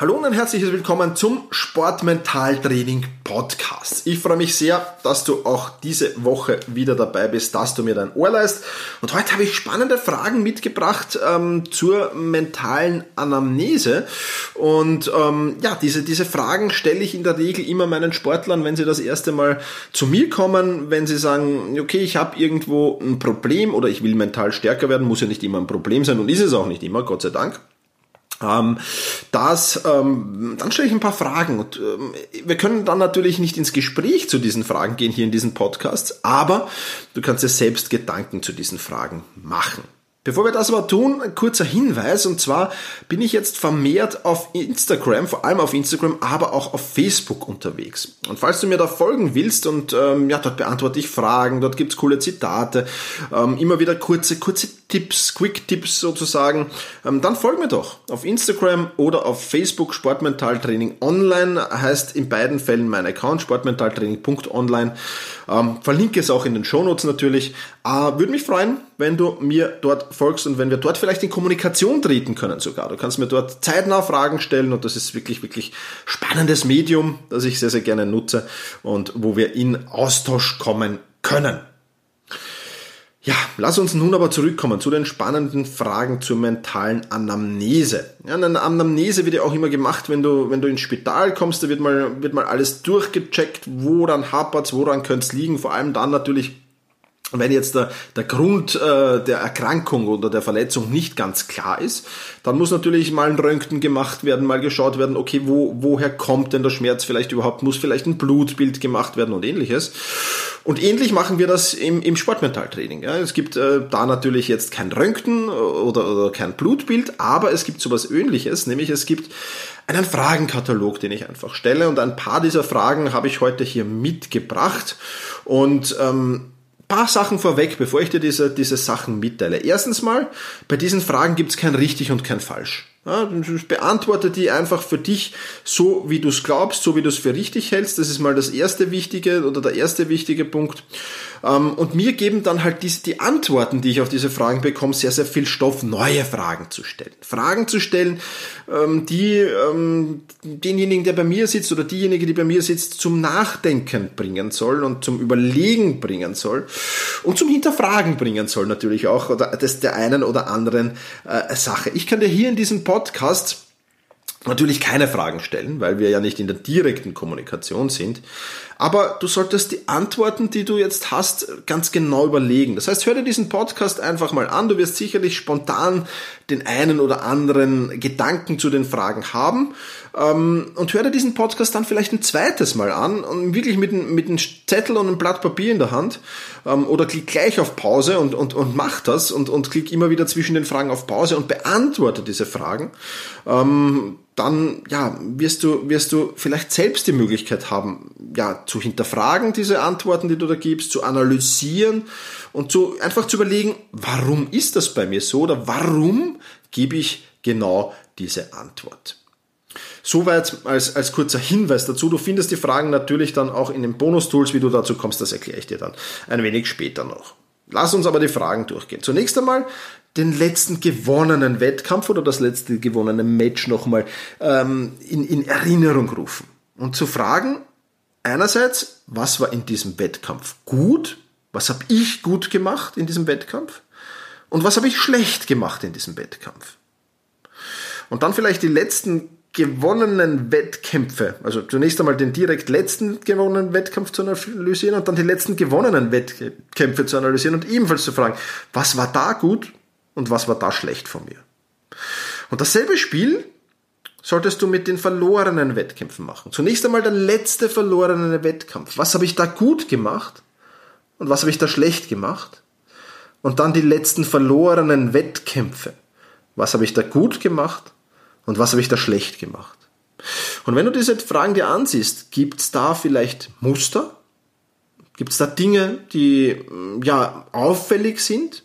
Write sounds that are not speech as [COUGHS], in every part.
Hallo und ein herzliches Willkommen zum Sportmentaltraining Podcast. Ich freue mich sehr, dass du auch diese Woche wieder dabei bist, dass du mir dein Ohr leist. Und heute habe ich spannende Fragen mitgebracht ähm, zur mentalen Anamnese. Und ähm, ja, diese, diese Fragen stelle ich in der Regel immer meinen Sportlern, wenn sie das erste Mal zu mir kommen, wenn sie sagen, okay, ich habe irgendwo ein Problem oder ich will mental stärker werden, muss ja nicht immer ein Problem sein und ist es auch nicht immer, Gott sei Dank. Ähm, das, ähm, dann stelle ich ein paar Fragen und ähm, wir können dann natürlich nicht ins Gespräch zu diesen Fragen gehen hier in diesen Podcasts, aber du kannst dir selbst Gedanken zu diesen Fragen machen. Bevor wir das aber tun, ein kurzer Hinweis. Und zwar bin ich jetzt vermehrt auf Instagram, vor allem auf Instagram, aber auch auf Facebook unterwegs. Und falls du mir da folgen willst und ähm, ja, dort beantworte ich Fragen, dort gibt's coole Zitate, ähm, immer wieder kurze, kurze Tipps, Quick-Tipps sozusagen, ähm, dann folg mir doch auf Instagram oder auf Facebook Sportmentaltraining Online. Heißt in beiden Fällen mein Account sportmentaltraining.online. Ähm, verlinke es auch in den Shownotes natürlich. Äh, Würde mich freuen, wenn du mir dort folgst und wenn wir dort vielleicht in Kommunikation treten können sogar. Du kannst mir dort zeitnah Fragen stellen und das ist wirklich, wirklich spannendes Medium, das ich sehr, sehr gerne nutze und wo wir in Austausch kommen können. Ja, lass uns nun aber zurückkommen zu den spannenden Fragen zur mentalen Anamnese. Ja, eine Anamnese wird ja auch immer gemacht, wenn du, wenn du ins Spital kommst, da wird mal, wird mal alles durchgecheckt, woran hapert's, woran könnte es liegen, vor allem dann natürlich, wenn jetzt der, der Grund äh, der Erkrankung oder der Verletzung nicht ganz klar ist, dann muss natürlich mal ein Röntgen gemacht werden, mal geschaut werden, okay, wo, woher kommt denn der Schmerz vielleicht überhaupt, muss vielleicht ein Blutbild gemacht werden und ähnliches. Und ähnlich machen wir das im, im Sportmentaltraining. Ja. Es gibt äh, da natürlich jetzt kein Röntgen oder, oder kein Blutbild, aber es gibt sowas ähnliches, nämlich es gibt einen Fragenkatalog, den ich einfach stelle und ein paar dieser Fragen habe ich heute hier mitgebracht und ähm, paar Sachen vorweg, bevor ich dir diese, diese Sachen mitteile. Erstens mal, bei diesen Fragen gibt es kein richtig und kein falsch. Ja, beantworte die einfach für dich so, wie du es glaubst, so wie du es für richtig hältst. Das ist mal das erste wichtige oder der erste wichtige Punkt. Ähm, und mir geben dann halt diese, die Antworten, die ich auf diese Fragen bekomme, sehr, sehr viel Stoff, neue Fragen zu stellen. Fragen zu stellen, ähm, die ähm, denjenigen, der bei mir sitzt oder diejenige, die bei mir sitzt, zum Nachdenken bringen soll und zum Überlegen bringen soll und zum Hinterfragen bringen soll natürlich auch oder das der einen oder anderen äh, Sache. Ich kann dir hier in diesem Podcast natürlich keine Fragen stellen, weil wir ja nicht in der direkten Kommunikation sind. Aber du solltest die Antworten, die du jetzt hast, ganz genau überlegen. Das heißt, hör dir diesen Podcast einfach mal an. Du wirst sicherlich spontan den einen oder anderen Gedanken zu den Fragen haben. Ähm, und hör dir diesen Podcast dann vielleicht ein zweites Mal an und wirklich mit, mit einem Zettel und einem Blatt Papier in der Hand. Ähm, oder klick gleich auf Pause und, und, und mach das und, und klick immer wieder zwischen den Fragen auf Pause und beantworte diese Fragen. Ähm, dann ja, wirst du, wirst du vielleicht selbst die Möglichkeit haben, ja, zu hinterfragen, diese Antworten, die du da gibst, zu analysieren und zu, einfach zu überlegen, warum ist das bei mir so oder warum gebe ich genau diese Antwort. Soweit als, als kurzer Hinweis dazu. Du findest die Fragen natürlich dann auch in den Bonus-Tools. Wie du dazu kommst, das erkläre ich dir dann ein wenig später noch. Lass uns aber die Fragen durchgehen. Zunächst einmal den letzten gewonnenen Wettkampf oder das letzte gewonnene Match nochmal ähm, in, in Erinnerung rufen. Und zu fragen, einerseits, was war in diesem Wettkampf gut? Was habe ich gut gemacht in diesem Wettkampf? Und was habe ich schlecht gemacht in diesem Wettkampf? Und dann vielleicht die letzten gewonnenen Wettkämpfe, also zunächst einmal den direkt letzten gewonnenen Wettkampf zu analysieren und dann die letzten gewonnenen Wettkämpfe zu analysieren und ebenfalls zu fragen, was war da gut und was war da schlecht von mir. Und dasselbe Spiel solltest du mit den verlorenen Wettkämpfen machen. Zunächst einmal der letzte verlorene Wettkampf. Was habe ich da gut gemacht und was habe ich da schlecht gemacht? Und dann die letzten verlorenen Wettkämpfe. Was habe ich da gut gemacht und was habe ich da schlecht gemacht? Und wenn du diese Fragen dir ansiehst, gibt es da vielleicht Muster? Gibt es da Dinge, die ja auffällig sind?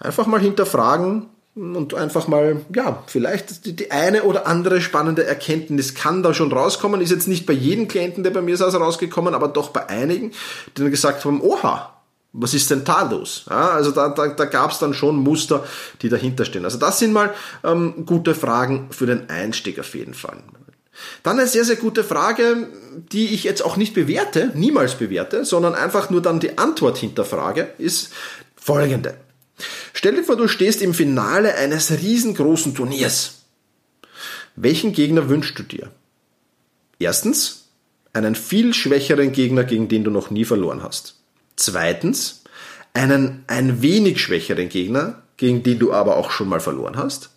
einfach mal hinterfragen und einfach mal, ja, vielleicht die, die eine oder andere spannende Erkenntnis kann da schon rauskommen. Ist jetzt nicht bei jedem Klienten, der bei mir saß, rausgekommen, aber doch bei einigen, die dann gesagt haben, oha, was ist denn da los? Ja, also da, da, da gab es dann schon Muster, die dahinter stehen. Also das sind mal ähm, gute Fragen für den Einstieg auf jeden Fall. Dann eine sehr, sehr gute Frage, die ich jetzt auch nicht bewerte, niemals bewerte, sondern einfach nur dann die Antwort hinterfrage, ist folgende. Stell dir vor, du stehst im Finale eines riesengroßen Turniers. Welchen Gegner wünschst du dir? Erstens, einen viel schwächeren Gegner, gegen den du noch nie verloren hast. Zweitens, einen ein wenig schwächeren Gegner, gegen den du aber auch schon mal verloren hast.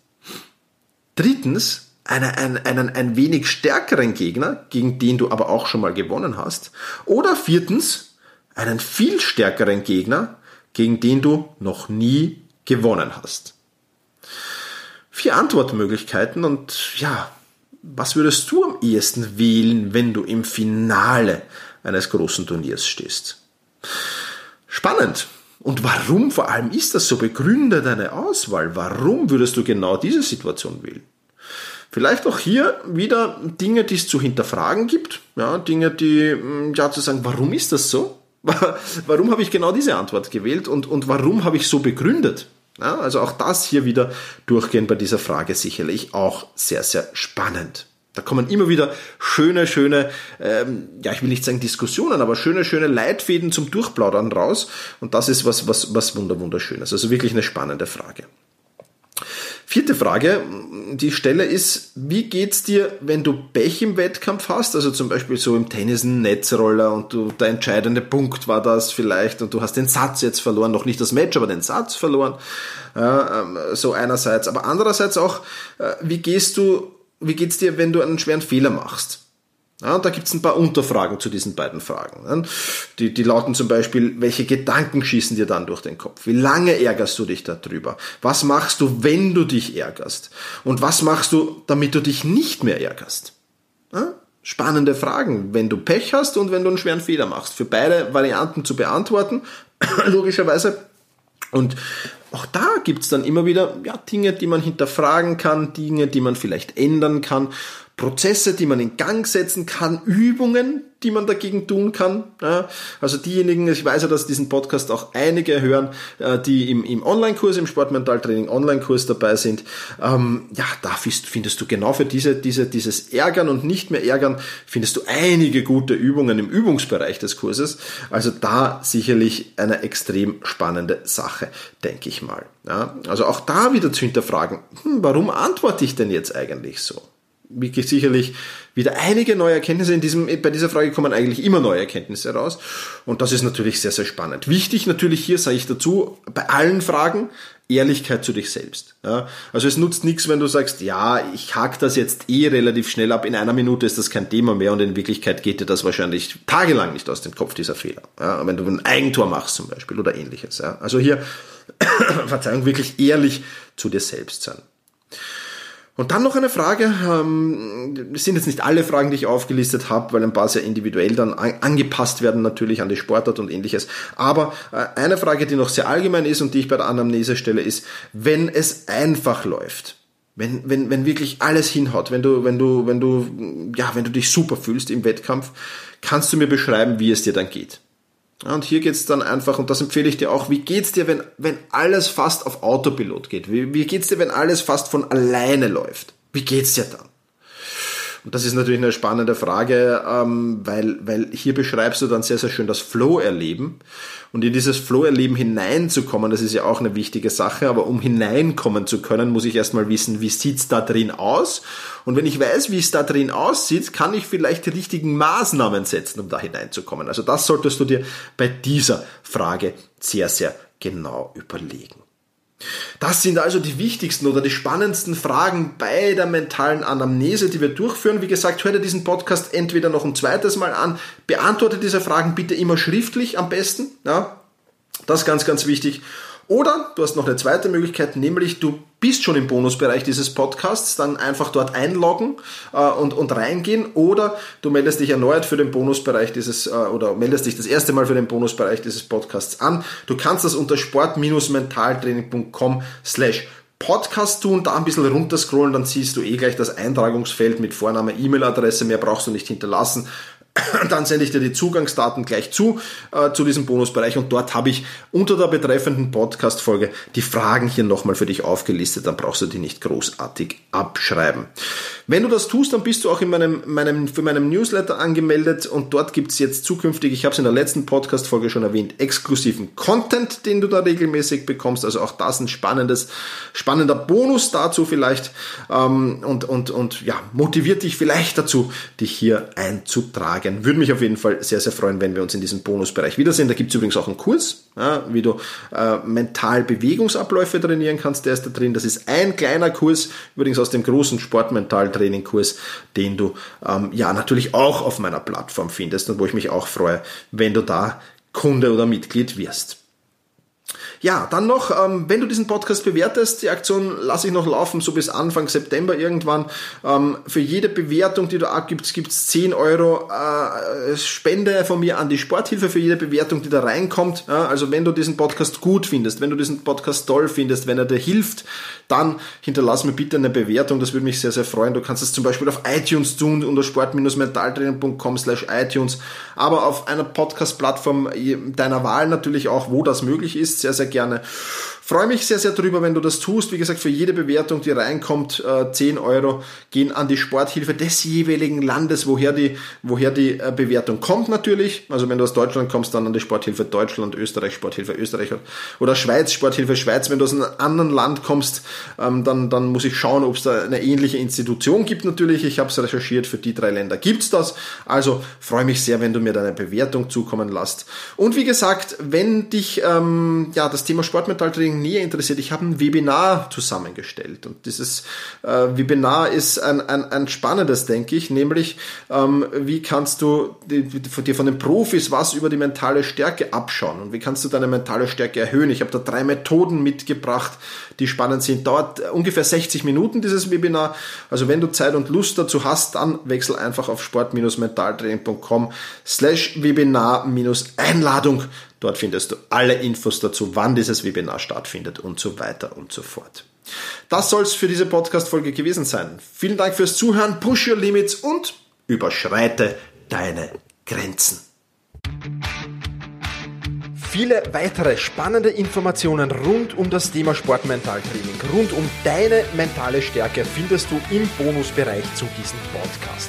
Drittens, einen, einen, einen ein wenig stärkeren Gegner, gegen den du aber auch schon mal gewonnen hast. Oder viertens, einen viel stärkeren Gegner, gegen den du noch nie gewonnen hast. Vier Antwortmöglichkeiten und ja, was würdest du am ehesten wählen, wenn du im Finale eines großen Turniers stehst? Spannend. Und warum vor allem ist das so? Begründe deine Auswahl. Warum würdest du genau diese Situation wählen? Vielleicht auch hier wieder Dinge, die es zu hinterfragen gibt. Ja, Dinge, die, hm, ja, zu sagen, warum ist das so? [LAUGHS] Warum habe ich genau diese Antwort gewählt und, und warum habe ich so begründet? Ja, also auch das hier wieder durchgehen bei dieser Frage sicherlich auch sehr, sehr spannend. Da kommen immer wieder schöne, schöne, ähm, ja, ich will nicht sagen Diskussionen, aber schöne, schöne Leitfäden zum Durchplaudern raus. Und das ist was, was, was wunder, wunderschönes. Also wirklich eine spannende Frage. Vierte Frage, die Stelle ist, wie geht's dir, wenn du Pech im Wettkampf hast? Also zum Beispiel so im Tennis ein Netzroller und du, der entscheidende Punkt war das vielleicht und du hast den Satz jetzt verloren, noch nicht das Match, aber den Satz verloren. Ja, ähm, so einerseits. Aber andererseits auch, äh, wie gehst du wie geht's dir, wenn du einen schweren Fehler machst? Ja, da gibt's ein paar Unterfragen zu diesen beiden Fragen. Die, die lauten zum Beispiel, welche Gedanken schießen dir dann durch den Kopf? Wie lange ärgerst du dich darüber? Was machst du, wenn du dich ärgerst? Und was machst du, damit du dich nicht mehr ärgerst? Ja? Spannende Fragen, wenn du Pech hast und wenn du einen schweren Fehler machst. Für beide Varianten zu beantworten, [COUGHS] logischerweise. Und auch da gibt's dann immer wieder ja, Dinge, die man hinterfragen kann, Dinge, die man vielleicht ändern kann, Prozesse, die man in Gang setzen kann, Übungen, die man dagegen tun kann. Ja, also diejenigen, ich weiß ja, dass diesen Podcast auch einige hören, äh, die im, im Online-Kurs, im Sportmentaltraining Online-Kurs dabei sind. Ähm, ja, da findest du genau für diese, diese, dieses Ärgern und nicht mehr Ärgern, findest du einige gute Übungen im Übungsbereich des Kurses. Also da sicherlich eine extrem spannende Sache, denke ich mal. Ja, also auch da wieder zu hinterfragen, hm, warum antworte ich denn jetzt eigentlich so? Wirklich sicherlich wieder einige neue Erkenntnisse. In diesem, bei dieser Frage kommen eigentlich immer neue Erkenntnisse raus. Und das ist natürlich sehr, sehr spannend. Wichtig natürlich hier, sage ich dazu, bei allen Fragen, Ehrlichkeit zu dich selbst. Ja, also es nutzt nichts, wenn du sagst, ja, ich hack das jetzt eh relativ schnell ab, in einer Minute ist das kein Thema mehr und in Wirklichkeit geht dir das wahrscheinlich tagelang nicht aus dem Kopf, dieser Fehler. Ja, wenn du ein Eigentor machst zum Beispiel oder ähnliches. Ja. Also hier, [COUGHS] Verzeihung, wirklich ehrlich zu dir selbst sein. Und dann noch eine Frage, ähm, sind jetzt nicht alle Fragen, die ich aufgelistet habe, weil ein paar sehr individuell dann angepasst werden natürlich an die Sportart und ähnliches. Aber äh, eine Frage, die noch sehr allgemein ist und die ich bei der Anamnese stelle, ist, wenn es einfach läuft, wenn, wenn, wenn wirklich alles hinhaut, wenn du, wenn du, wenn du, ja, wenn du dich super fühlst im Wettkampf, kannst du mir beschreiben, wie es dir dann geht? Und hier geht's dann einfach, und das empfehle ich dir auch, wie geht's dir, wenn, wenn alles fast auf Autopilot geht? Wie, wie geht's dir, wenn alles fast von alleine läuft? Wie geht's dir dann? Und das ist natürlich eine spannende Frage, ähm, weil, weil hier beschreibst du dann sehr, sehr schön das Flow-Erleben. Und in dieses Flow-Erleben hineinzukommen, das ist ja auch eine wichtige Sache, aber um hineinkommen zu können, muss ich erstmal wissen, wie sieht's da drin aus? Und wenn ich weiß, wie es da drin aussieht, kann ich vielleicht die richtigen Maßnahmen setzen, um da hineinzukommen. Also das solltest du dir bei dieser Frage sehr, sehr genau überlegen. Das sind also die wichtigsten oder die spannendsten Fragen bei der mentalen Anamnese, die wir durchführen. Wie gesagt, hör dir diesen Podcast entweder noch ein zweites Mal an, beantworte diese Fragen bitte immer schriftlich am besten. Ja, das ist ganz, ganz wichtig. Oder du hast noch eine zweite Möglichkeit, nämlich du bist schon im Bonusbereich dieses Podcasts, dann einfach dort einloggen äh, und, und reingehen oder du meldest dich erneut für den Bonusbereich dieses äh, oder meldest dich das erste Mal für den Bonusbereich dieses Podcasts an. Du kannst das unter sport-mentaltraining.com slash Podcast tun, da ein bisschen runterscrollen, dann siehst du eh gleich das Eintragungsfeld mit Vorname, E-Mail-Adresse, mehr brauchst du nicht hinterlassen [COUGHS] dann sende ich dir die Zugangsdaten gleich zu, äh, zu diesem Bonusbereich. Und dort habe ich unter der betreffenden Podcast-Folge die Fragen hier nochmal für dich aufgelistet, dann brauchst du die nicht großartig abschreiben. Wenn du das tust, dann bist du auch in meinem, meinem, für meinem Newsletter angemeldet. Und dort gibt es jetzt zukünftig, ich habe es in der letzten Podcast-Folge schon erwähnt, exklusiven Content, den du da regelmäßig bekommst, also auch das ein spannendes, spannender Bonus dazu vielleicht. Ähm, und, und, und ja, motiviert dich vielleicht dazu, dich hier einzutragen stärken. Würde mich auf jeden Fall sehr, sehr freuen, wenn wir uns in diesem Bonusbereich wiedersehen. Da gibt es übrigens auch einen Kurs, ja, wie du äh, mental Bewegungsabläufe trainieren kannst. Der ist da drin. Das ist ein kleiner Kurs, übrigens aus dem großen Sportmental-Training-Kurs, den du ähm, ja natürlich auch auf meiner Plattform findest und wo ich mich auch freue, wenn du da Kunde oder Mitglied wirst. Ja, dann noch, ähm, wenn du diesen Podcast bewertest, die Aktion lasse ich noch laufen, so bis Anfang September irgendwann. Ähm, für jede Bewertung, die du abgibst, gibt's 10 Euro äh, Spende von mir an die Sporthilfe für jede Bewertung, die da reinkommt. Ja, also wenn du diesen Podcast gut findest, wenn du diesen Podcast toll findest, wenn er dir hilft, dann hinterlass mir bitte eine Bewertung, das würde mich sehr, sehr freuen. Du kannst es zum Beispiel auf iTunes tun, unter sport-mentaltraining.com slash iTunes, aber auf einer Podcast-Plattform deiner Wahl natürlich auch, wo das möglich ist, sehr, sehr gerne. Freue mich sehr, sehr drüber, wenn du das tust. Wie gesagt, für jede Bewertung, die reinkommt, 10 äh, Euro gehen an die Sporthilfe des jeweiligen Landes, woher die, woher die äh, Bewertung kommt natürlich. Also wenn du aus Deutschland kommst, dann an die Sporthilfe Deutschland, Österreich, Sporthilfe Österreich oder Schweiz, Sporthilfe Schweiz. Wenn du aus einem anderen Land kommst, ähm, dann, dann muss ich schauen, ob es da eine ähnliche Institution gibt natürlich. Ich habe es recherchiert, für die drei Länder gibt's das. Also freue mich sehr, wenn du mir deine Bewertung zukommen lässt. Und wie gesagt, wenn dich ähm, ja das Thema Sportmetalltraining näher interessiert, ich habe ein Webinar zusammengestellt. Und dieses äh, Webinar ist ein, ein, ein spannendes, denke ich, nämlich ähm, wie kannst du dir von den Profis was über die mentale Stärke abschauen und wie kannst du deine mentale Stärke erhöhen. Ich habe da drei Methoden mitgebracht, die spannend sind. Dauert ungefähr 60 Minuten dieses Webinar. Also wenn du Zeit und Lust dazu hast, dann wechsel einfach auf sport-mentaltraining.com slash Webinar-Einladung. Dort findest du alle Infos dazu, wann dieses Webinar stattfindet und so weiter und so fort. Das soll es für diese Podcast-Folge gewesen sein. Vielen Dank fürs Zuhören, push your limits und überschreite deine Grenzen. Viele weitere spannende Informationen rund um das Thema Sportmentaltraining, rund um deine mentale Stärke findest du im Bonusbereich zu diesem Podcast.